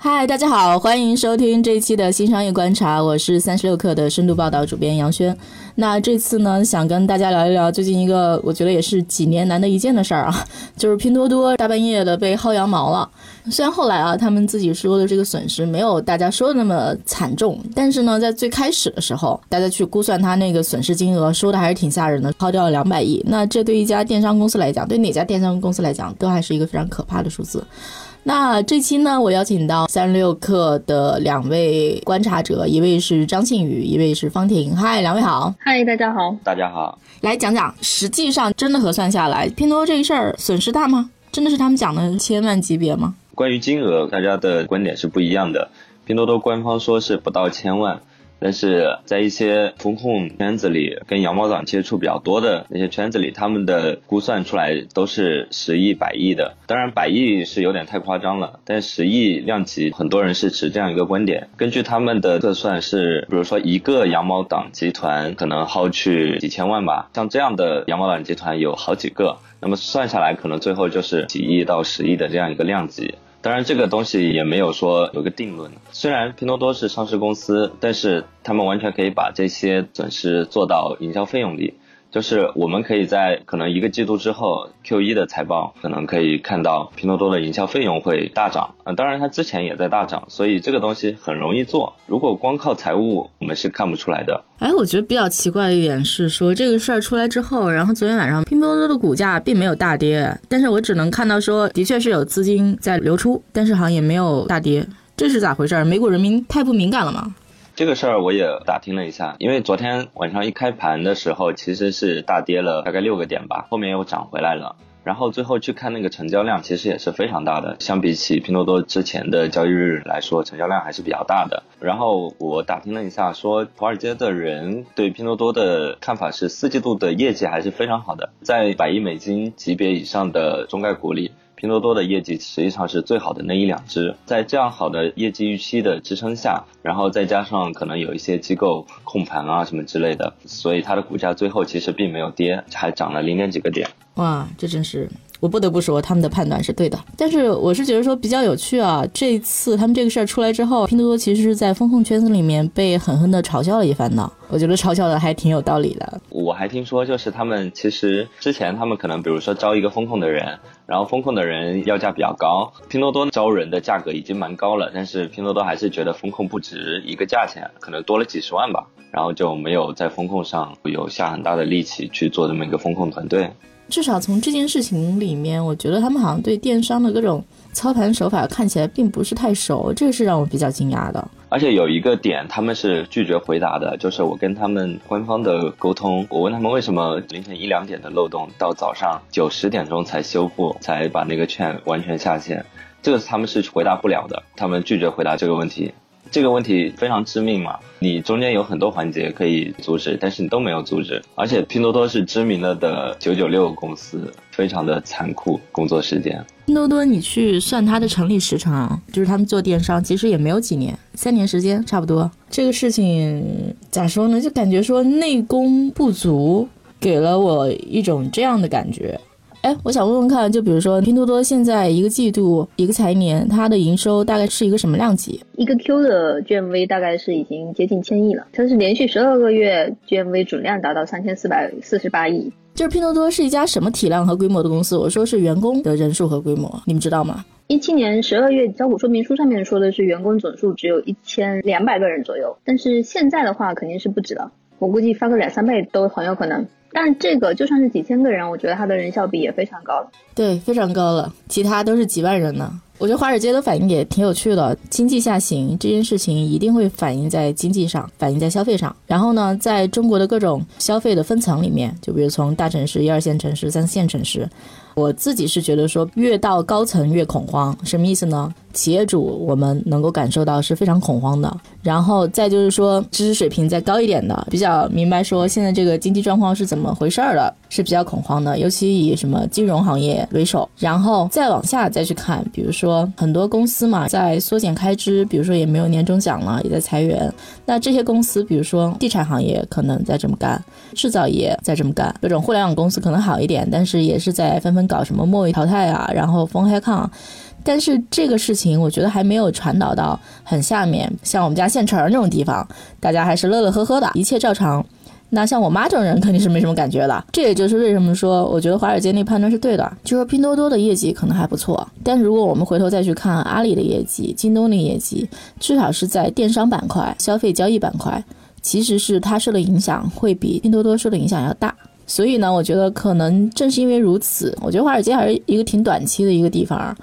嗨，大家好，欢迎收听这一期的新商业观察，我是三十六氪的深度报道主编杨轩。那这次呢，想跟大家聊一聊最近一个我觉得也是几年难得一见的事儿啊，就是拼多多大半夜的被薅羊毛了。虽然后来啊，他们自己说的这个损失没有大家说的那么惨重，但是呢，在最开始的时候，大家去估算他那个损失金额，说的还是挺吓人的，薅掉了两百亿。那这对一家电商公司来讲，对哪家电商公司来讲，都还是一个非常可怕的数字。那这期呢，我邀请到三十六氪的两位观察者，一位是张庆宇，一位是方婷。嗨，两位好。嗨，大家好。大家好。来讲讲，实际上真的核算下来，拼多多这一事儿损失大吗？真的是他们讲的千万级别吗？关于金额，大家的观点是不一样的。拼多多官方说是不到千万。但是在一些风控圈子里，跟羊毛党接触比较多的那些圈子里，他们的估算出来都是十亿、百亿的。当然，百亿是有点太夸张了，但十亿量级，很多人是持这样一个观点。根据他们的测算是，比如说一个羊毛党集团可能薅去几千万吧，像这样的羊毛党集团有好几个，那么算下来可能最后就是几亿到十亿的这样一个量级。当然，这个东西也没有说有个定论。虽然拼多多是上市公司，但是他们完全可以把这些损失做到营销费用里。就是我们可以在可能一个季度之后，Q 一的财报可能可以看到拼多多的营销费用会大涨啊。当然，它之前也在大涨，所以这个东西很容易做。如果光靠财务，我们是看不出来的。哎，我觉得比较奇怪的一点是说这个事儿出来之后，然后昨天晚上拼多多的股价并没有大跌，但是我只能看到说的确是有资金在流出，但是好像也没有大跌，这是咋回事？美股人民太不敏感了吗？这个事儿我也打听了一下，因为昨天晚上一开盘的时候其实是大跌了大概六个点吧，后面又涨回来了。然后最后去看那个成交量，其实也是非常大的，相比起拼多多之前的交易日来说，成交量还是比较大的。然后我打听了一下，说华尔街的人对拼多多的看法是四季度的业绩还是非常好的，在百亿美金级别以上的中概股里。拼多多的业绩实际上是最好的那一两只，在这样好的业绩预期的支撑下，然后再加上可能有一些机构控盘啊什么之类的，所以它的股价最后其实并没有跌，还涨了零点几个点。哇，这真是。我不得不说，他们的判断是对的。但是我是觉得说比较有趣啊，这次他们这个事儿出来之后，拼多多其实是在风控圈子里面被狠狠的嘲笑了一番呢。我觉得嘲笑的还挺有道理的。我还听说，就是他们其实之前他们可能比如说招一个风控的人，然后风控的人要价比较高，拼多多招人的价格已经蛮高了，但是拼多多还是觉得风控不值一个价钱，可能多了几十万吧，然后就没有在风控上有下很大的力气去做这么一个风控团队。至少从这件事情里面，我觉得他们好像对电商的各种操盘手法看起来并不是太熟，这个是让我比较惊讶的。而且有一个点，他们是拒绝回答的，就是我跟他们官方的沟通，我问他们为什么凌晨一两点的漏洞到早上九十点钟才修复，才把那个券完全下线，这个他们是回答不了的，他们拒绝回答这个问题。这个问题非常致命嘛，你中间有很多环节可以阻止，但是你都没有阻止。而且拼多多是知名了的九九六公司，非常的残酷工作时间。拼多多，你去算它的成立时长，就是他们做电商其实也没有几年，三年时间差不多。这个事情咋说呢？就感觉说内功不足，给了我一种这样的感觉。哎，我想问问看，就比如说拼多多现在一个季度一个财年，它的营收大概是一个什么量级？一个 Q 的 GMV 大概是已经接近千亿了，它是连续十二个月 GMV 总量达到三千四百四十八亿。就是拼多多是一家什么体量和规模的公司？我说是员工的人数和规模，你们知道吗？一七年十二月招股说明书上面说的是员工总数只有一千两百个人左右，但是现在的话肯定是不止了，我估计翻个两三倍都很有可能。但这个就算是几千个人，我觉得它的人效比也非常高了。对，非常高了。其他都是几万人呢。我觉得华尔街的反应也挺有趣的。经济下行这件事情一定会反映在经济上，反映在消费上。然后呢，在中国的各种消费的分层里面，就比如从大城市、一二线城市、三四线城市，我自己是觉得说，越到高层越恐慌。什么意思呢？企业主我们能够感受到是非常恐慌的。然后再就是说知识水平再高一点的，比较明白说现在这个经济状况是怎么回事儿的，是比较恐慌的。尤其以什么金融行业为首，然后再往下再去看，比如说很多公司嘛在缩减开支，比如说也没有年终奖了，也在裁员。那这些公司，比如说地产行业可能在这么干，制造业在这么干，各种互联网公司可能好一点，但是也是在纷纷搞什么末位淘汰啊，然后封黑抗。但是这个事情，我觉得还没有传导到很下面，像我们家县城那种地方，大家还是乐乐呵呵的，一切照常。那像我妈这种人肯定是没什么感觉的。这也就是为什么说，我觉得华尔街那判断是对的，就说拼多多的业绩可能还不错，但如果我们回头再去看阿里的业绩、京东的业绩，至少是在电商板块、消费交易板块，其实是它受的影响会比拼多多受的影响要大。所以呢，我觉得可能正是因为如此，我觉得华尔街还是一个挺短期的一个地方。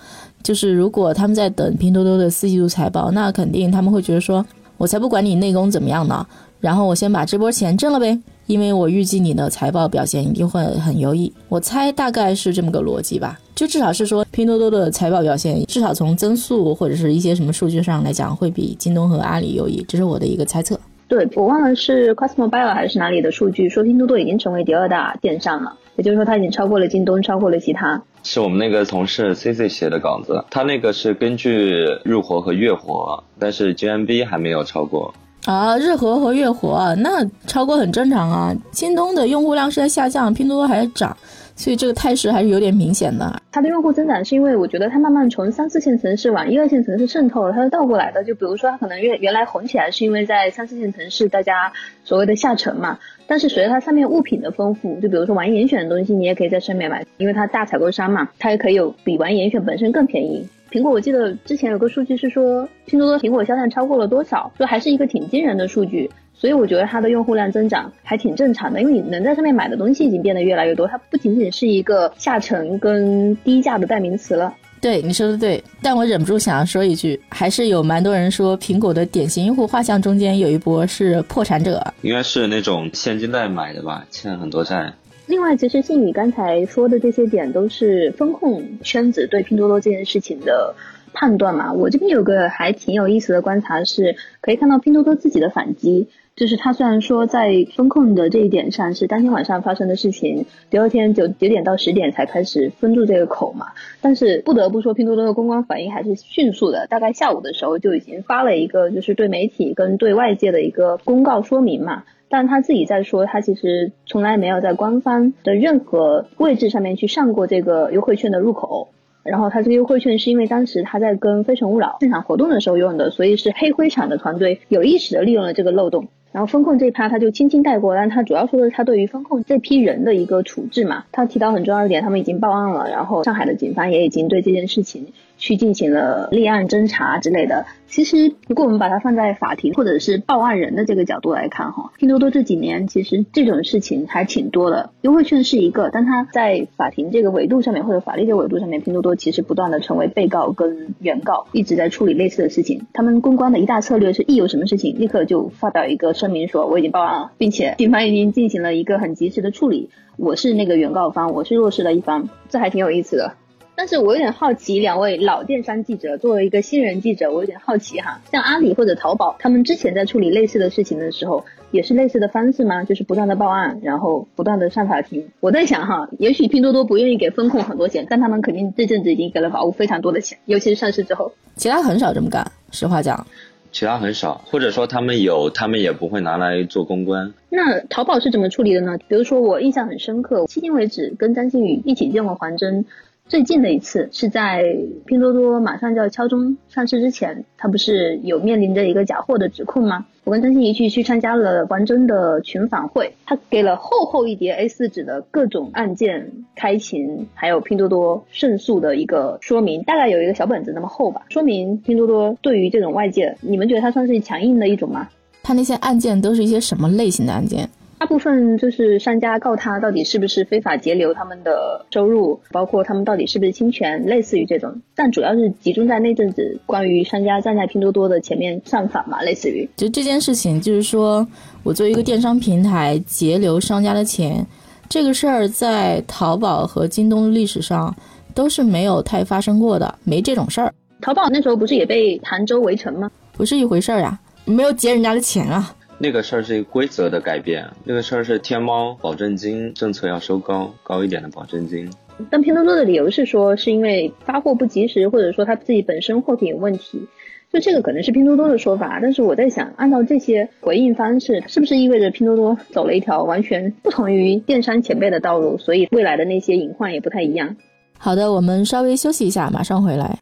就是如果他们在等拼多多的四季度财报，那肯定他们会觉得说，我才不管你内功怎么样呢，然后我先把这波钱挣了呗，因为我预计你的财报表现一定会很优异。我猜大概是这么个逻辑吧，就至少是说拼多多的财报表现，至少从增速或者是一些什么数据上来讲，会比京东和阿里优异，这是我的一个猜测。对我忘了是 Cosmobile 还是哪里的数据，说拼多多已经成为第二大电商了，也就是说它已经超过了京东，超过了其他。是我们那个同事 C C 写的稿子，他那个是根据日活和月活，但是 G M B 还没有超过啊。日活和月活那超过很正常啊。京东的用户量是在下降，拼多多还在涨。所以这个态势还是有点明显的。它的用户增长是因为我觉得它慢慢从三四线城市往一二线城市渗透了，它是倒过来的。就比如说它可能原原来红起来是因为在三四线城市大家所谓的下沉嘛，但是随着它上面物品的丰富，就比如说玩严选的东西你也可以在上面买，因为它大采购商嘛，它也可以有比玩严选本身更便宜。苹果我记得之前有个数据是说拼多多苹果销量超过了多少，就还是一个挺惊人的数据。所以我觉得它的用户量增长还挺正常的，因为你能在上面买的东西已经变得越来越多，它不仅仅是一个下沉跟低价的代名词了。对，你说的对，但我忍不住想要说一句，还是有蛮多人说苹果的典型用户画像中间有一波是破产者，应该是那种现金贷买的吧，欠很多债。另外，其实信宇刚才说的这些点都是风控圈子对拼多多这件事情的判断嘛。我这边有个还挺有意思的观察，是可以看到拼多多自己的反击。就是他虽然说在风控的这一点上是当天晚上发生的事情，第二天九九点到十点才开始封住这个口嘛，但是不得不说拼多多的公关反应还是迅速的，大概下午的时候就已经发了一个就是对媒体跟对外界的一个公告说明嘛，但他自己在说他其实从来没有在官方的任何位置上面去上过这个优惠券的入口，然后他这个优惠券是因为当时他在跟非诚勿扰现场活动的时候用的，所以是黑灰厂的团队有意识的利用了这个漏洞。然后风控这一趴他就轻轻带过，但他主要说的是他对于风控这批人的一个处置嘛。他提到很重要一点，他们已经报案了，然后上海的警方也已经对这件事情去进行了立案侦查之类的。其实，如果我们把它放在法庭或者是报案人的这个角度来看，哈，拼多多这几年其实这种事情还挺多的。优惠券是一个，但它在法庭这个维度上面或者法律这个维度上面，拼多多其实不断的成为被告跟原告，一直在处理类似的事情。他们公关的一大策略是，一有什么事情，立刻就发表一个声明说我已经报案了，并且警方已经进行了一个很及时的处理。我是那个原告方，我是弱势的一方，这还挺有意思的。但是我有点好奇，两位老电商记者作为一个新人记者，我有点好奇哈，像阿里或者淘宝，他们之前在处理类似的事情的时候，也是类似的方式吗？就是不断的报案，然后不断的上法庭。我在想哈，也许拼多多不愿意给风控很多钱，但他们肯定这阵子已经给了法务非常多的钱，尤其是上市之后。其他很少这么干，实话讲。其他很少，或者说他们有，他们也不会拿来做公关。那淘宝是怎么处理的呢？比如说我印象很深刻，迄今为止跟张馨予一起见过黄峥。最近的一次是在拼多多马上就要敲钟上市之前，它不是有面临着一个假货的指控吗？我跟张馨怡去去参加了黄峥的群访会，他给了厚厚一叠 A4 纸的各种案件开庭，还有拼多多胜诉的一个说明，大概有一个小本子那么厚吧，说明拼多多对于这种外界，你们觉得它算是强硬的一种吗？它那些案件都是一些什么类型的案件？大部分就是商家告他到底是不是非法截留他们的收入，包括他们到底是不是侵权，类似于这种。但主要是集中在那阵子关于商家站在拼多多的前面上访嘛，类似于。就这件事情，就是说我作为一个电商平台截留商家的钱，这个事儿在淘宝和京东历史上都是没有太发生过的，没这种事儿。淘宝那时候不是也被杭州围城吗？不是一回事儿呀，没有截人家的钱啊。那个事儿是一个规则的改变，那个事儿是天猫保证金政策要收高高一点的保证金。但拼多多的理由是说，是因为发货不及时，或者说他自己本身货品有问题。就这个可能是拼多多的说法，但是我在想，按照这些回应方式，是不是意味着拼多多走了一条完全不同于电商前辈的道路？所以未来的那些隐患也不太一样。好的，我们稍微休息一下，马上回来。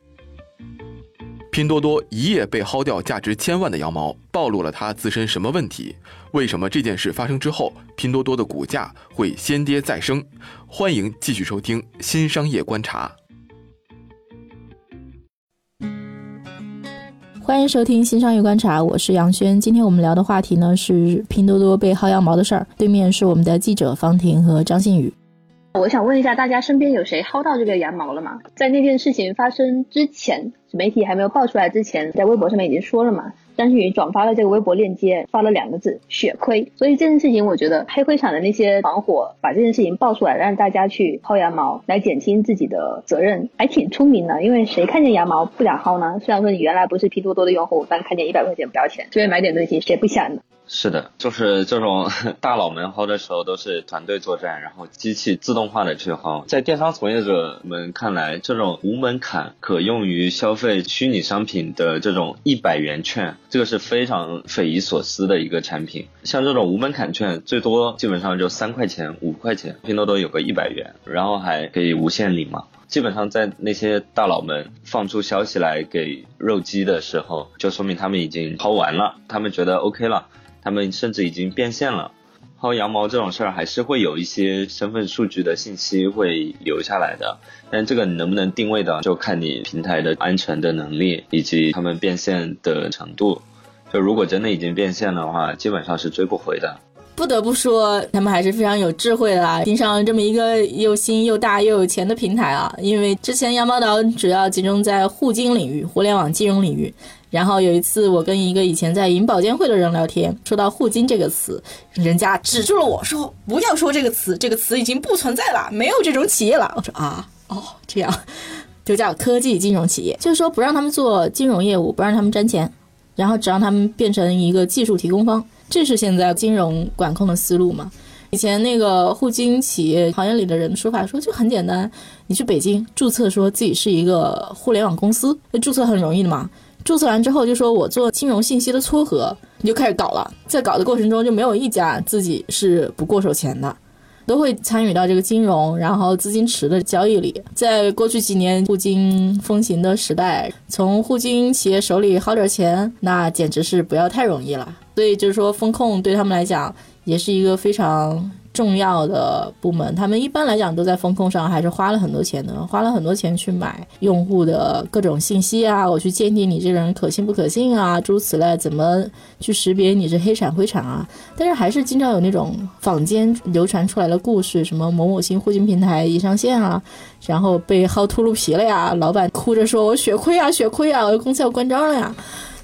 拼多多一夜被薅掉价值千万的羊毛，暴露了它自身什么问题？为什么这件事发生之后，拼多多的股价会先跌再升？欢迎继续收听《新商业观察》。欢迎收听《新商业观察》，我是杨轩。今天我们聊的话题呢是拼多多被薅羊毛的事儿。对面是我们的记者方婷和张馨宇。我想问一下，大家身边有谁薅到这个羊毛了吗？在那件事情发生之前，媒体还没有爆出来之前，在微博上面已经说了嘛。张馨予转发了这个微博链接，发了两个字“血亏”。所以这件事情，我觉得黑灰厂的那些团伙把这件事情爆出来，让大家去薅羊毛，来减轻自己的责任，还挺聪明的。因为谁看见羊毛不想薅呢？虽然说你原来不是拼多多的用户，但看见一百块钱不要钱，随便买点东西，谁不想呢？是的，就是这种 大佬们薅的时候都是团队作战，然后机器自动化的去薅。在电商从业者们看来，这种无门槛可用于消费虚拟商品的这种一百元券，这个是非常匪夷所思的一个产品。像这种无门槛券，最多基本上就三块钱、五块钱，拼多多有个一百元，然后还可以无限领嘛。基本上在那些大佬们放出消息来给肉鸡的时候，就说明他们已经薅完了，他们觉得 OK 了。他们甚至已经变现了，薅羊毛这种事儿还是会有一些身份数据的信息会留下来的，但这个能不能定位的，就看你平台的安全的能力以及他们变现的程度。就如果真的已经变现的话，基本上是追不回的。不得不说，他们还是非常有智慧的啊，盯上这么一个又新又大又有钱的平台啊。因为之前羊毛岛主要集中在互金领域、互联网金融领域。然后有一次，我跟一个以前在银保监会的人聊天，说到“互金”这个词，人家止住了我说：“不要说这个词，这个词已经不存在了，没有这种企业了。”我说：“啊，哦，这样，就叫科技金融企业，就是说不让他们做金融业务，不让他们沾钱，然后只让他们变成一个技术提供方，这是现在金融管控的思路嘛？以前那个互金企业行业里的人说法说就很简单，你去北京注册，说自己是一个互联网公司，那注册很容易的嘛。”注册完之后就说我做金融信息的撮合，你就开始搞了。在搞的过程中就没有一家自己是不过手钱的，都会参与到这个金融然后资金池的交易里。在过去几年互金风行的时代，从互金企业手里薅点钱，那简直是不要太容易了。所以就是说风控对他们来讲也是一个非常。重要的部门，他们一般来讲都在风控上还是花了很多钱的，花了很多钱去买用户的各种信息啊，我去鉴定你这个人可信不可信啊，诸如此类，怎么去识别你是黑产灰产啊？但是还是经常有那种坊间流传出来的故事，什么某某新互金平台一上线啊，然后被薅秃噜皮了呀，老板哭着说我血亏啊，血亏啊，我的公司要关张了呀，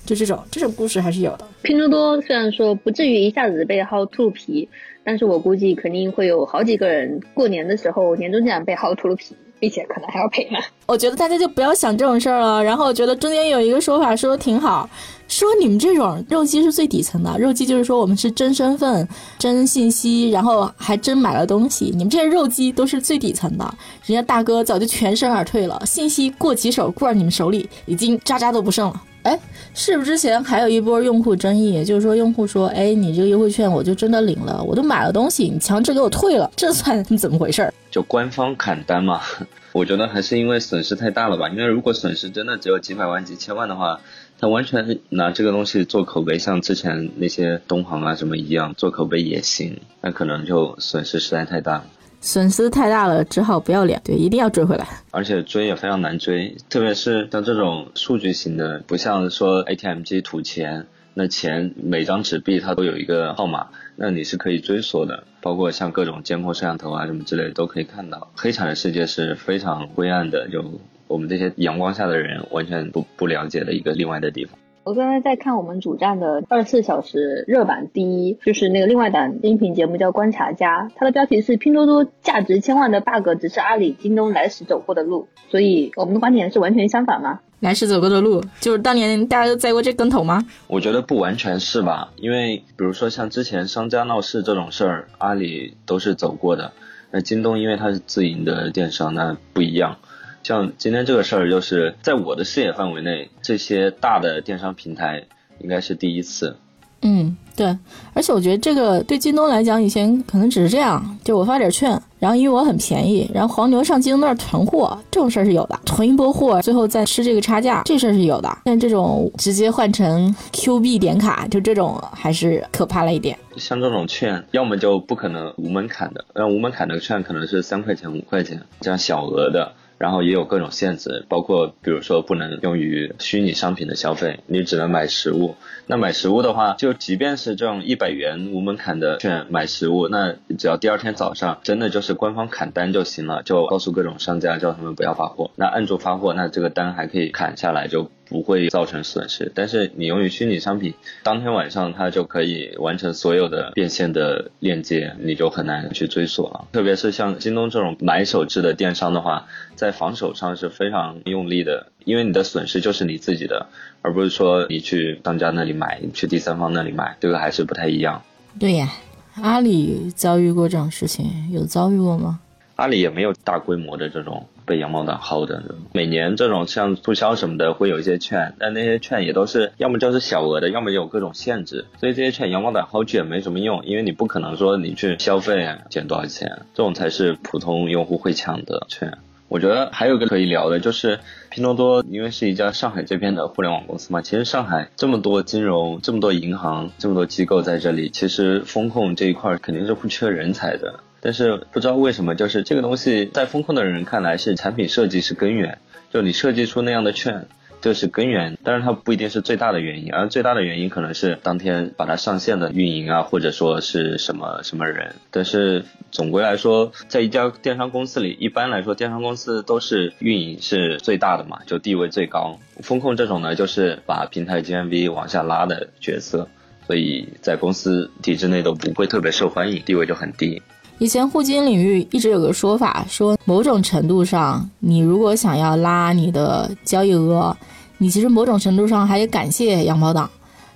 就这种这种故事还是有的。拼多多虽然说不至于一下子被薅秃噜皮。但是我估计肯定会有好几个人过年的时候年终奖被薅秃噜皮，并且可能还要赔呢。我觉得大家就不要想这种事儿了。然后我觉得中间有一个说法说的挺好，说你们这种肉鸡是最底层的，肉鸡就是说我们是真身份、真信息，然后还真买了东西。你们这些肉鸡都是最底层的，人家大哥早就全身而退了，信息过几手过到你们手里，已经渣渣都不剩了。哎，是不是之前还有一波用户争议？就是说，用户说：“哎，你这个优惠券我就真的领了，我都买了东西，你强制给我退了，这算怎么回事？”就官方砍单嘛？我觉得还是因为损失太大了吧？因为如果损失真的只有几百万、几千万的话，他完全拿这个东西做口碑，像之前那些东航啊什么一样做口碑也行，那可能就损失实在太大了。损失太大了，只好不要脸，对，一定要追回来。而且追也非常难追，特别是像这种数据型的，不像说 ATM 机吐钱，那钱每张纸币它都有一个号码，那你是可以追索的，包括像各种监控摄像头啊什么之类的都可以看到。黑产的世界是非常灰暗的，就我们这些阳光下的人完全不不了解的一个另外的地方。我刚才在看我们主站的二十四小时热榜第一，就是那个另外档音频节目叫《观察家》，它的标题是“拼多多价值千万的 bug 只是阿里、京东来时走过的路”，所以我们的观点是完全相反吗？来时走过的路，就是当年大家都栽过这跟头吗？我觉得不完全是吧，因为比如说像之前商家闹事这种事儿，阿里都是走过的。那京东因为它是自营的电商，那不一样。像今天这个事儿，就是在我的视野范围内，这些大的电商平台应该是第一次。嗯，对，而且我觉得这个对京东来讲，以前可能只是这样，就我发点券，然后因为我很便宜，然后黄牛上京东那儿囤货，这种事儿是有的，囤一波货，最后再吃这个差价，这事儿是有的。但这种直接换成 Q 币点卡，就这种还是可怕了一点。像这种券，要么就不可能无门槛的，那无门槛的券可能是三块钱、五块钱这样小额的。然后也有各种限制，包括比如说不能用于虚拟商品的消费，你只能买实物。那买实物的话，就即便是这种一百元无门槛的券买实物，那只要第二天早上真的就是官方砍单就行了，就告诉各种商家叫他们不要发货，那按住发货，那这个单还可以砍下来就。不会造成损失，但是你用于虚拟商品，当天晚上它就可以完成所有的变现的链接，你就很难去追索了。特别是像京东这种买手制的电商的话，在防守上是非常用力的，因为你的损失就是你自己的，而不是说你去商家那里买，去第三方那里买，这个还是不太一样。对呀，阿里遭遇过这种事情，有遭遇过吗？阿里也没有大规模的这种。被羊毛党薅的，每年这种像促销什么的会有一些券，但那些券也都是要么就是小额的，要么有各种限制，所以这些券羊毛党薅去也没什么用，因为你不可能说你去消费减多少钱，这种才是普通用户会抢的券。我觉得还有个可以聊的就是拼多多，因为是一家上海这边的互联网公司嘛，其实上海这么多金融、这么多银行、这么多机构在这里，其实风控这一块肯定是不缺人才的。但是不知道为什么，就是这个东西在风控的人看来是产品设计是根源，就你设计出那样的券，就是根源，但是它不一定是最大的原因，而最大的原因可能是当天把它上线的运营啊，或者说是什么什么人。但是总归来说，在一家电商公司里，一般来说电商公司都是运营是最大的嘛，就地位最高。风控这种呢，就是把平台 GMV 往下拉的角色，所以在公司体制内都不会特别受欢迎，地位就很低。以前互金领域一直有个说法，说某种程度上，你如果想要拉你的交易额，你其实某种程度上还得感谢羊毛党，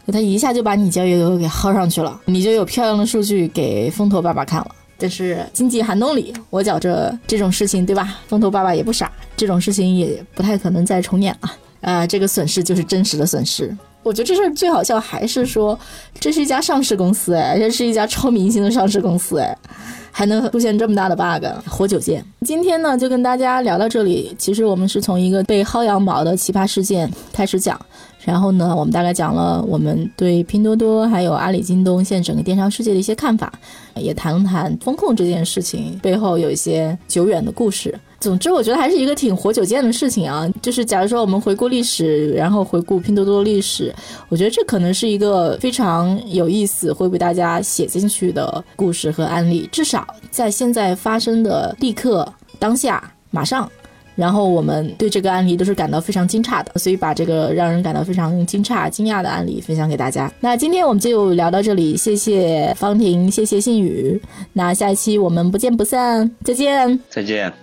他一下就把你交易额给薅上去了，你就有漂亮的数据给风投爸爸看了。但是经济寒冬里，我觉着这种事情，对吧？风投爸爸也不傻，这种事情也不太可能再重演了。啊，这个损失就是真实的损失。我觉得这事儿最好笑，还是说这是一家上市公司，哎，这是一家超明星的上市公司，哎。还能出现这么大的 bug，活久见。今天呢，就跟大家聊到这里。其实我们是从一个被薅羊毛的奇葩事件开始讲，然后呢，我们大概讲了我们对拼多多还有阿里、京东现在整个电商世界的一些看法，也谈了谈风控这件事情背后有一些久远的故事。总之，我觉得还是一个挺活久见的事情啊。就是假如说我们回顾历史，然后回顾拼多多历史，我觉得这可能是一个非常有意思，会被大家写进去的故事和案例。至少在现在发生的立刻、当下、马上，然后我们对这个案例都是感到非常惊诧的，所以把这个让人感到非常惊诧、惊讶的案例分享给大家。那今天我们就聊到这里，谢谢方婷，谢谢信宇。那下一期我们不见不散，再见，再见。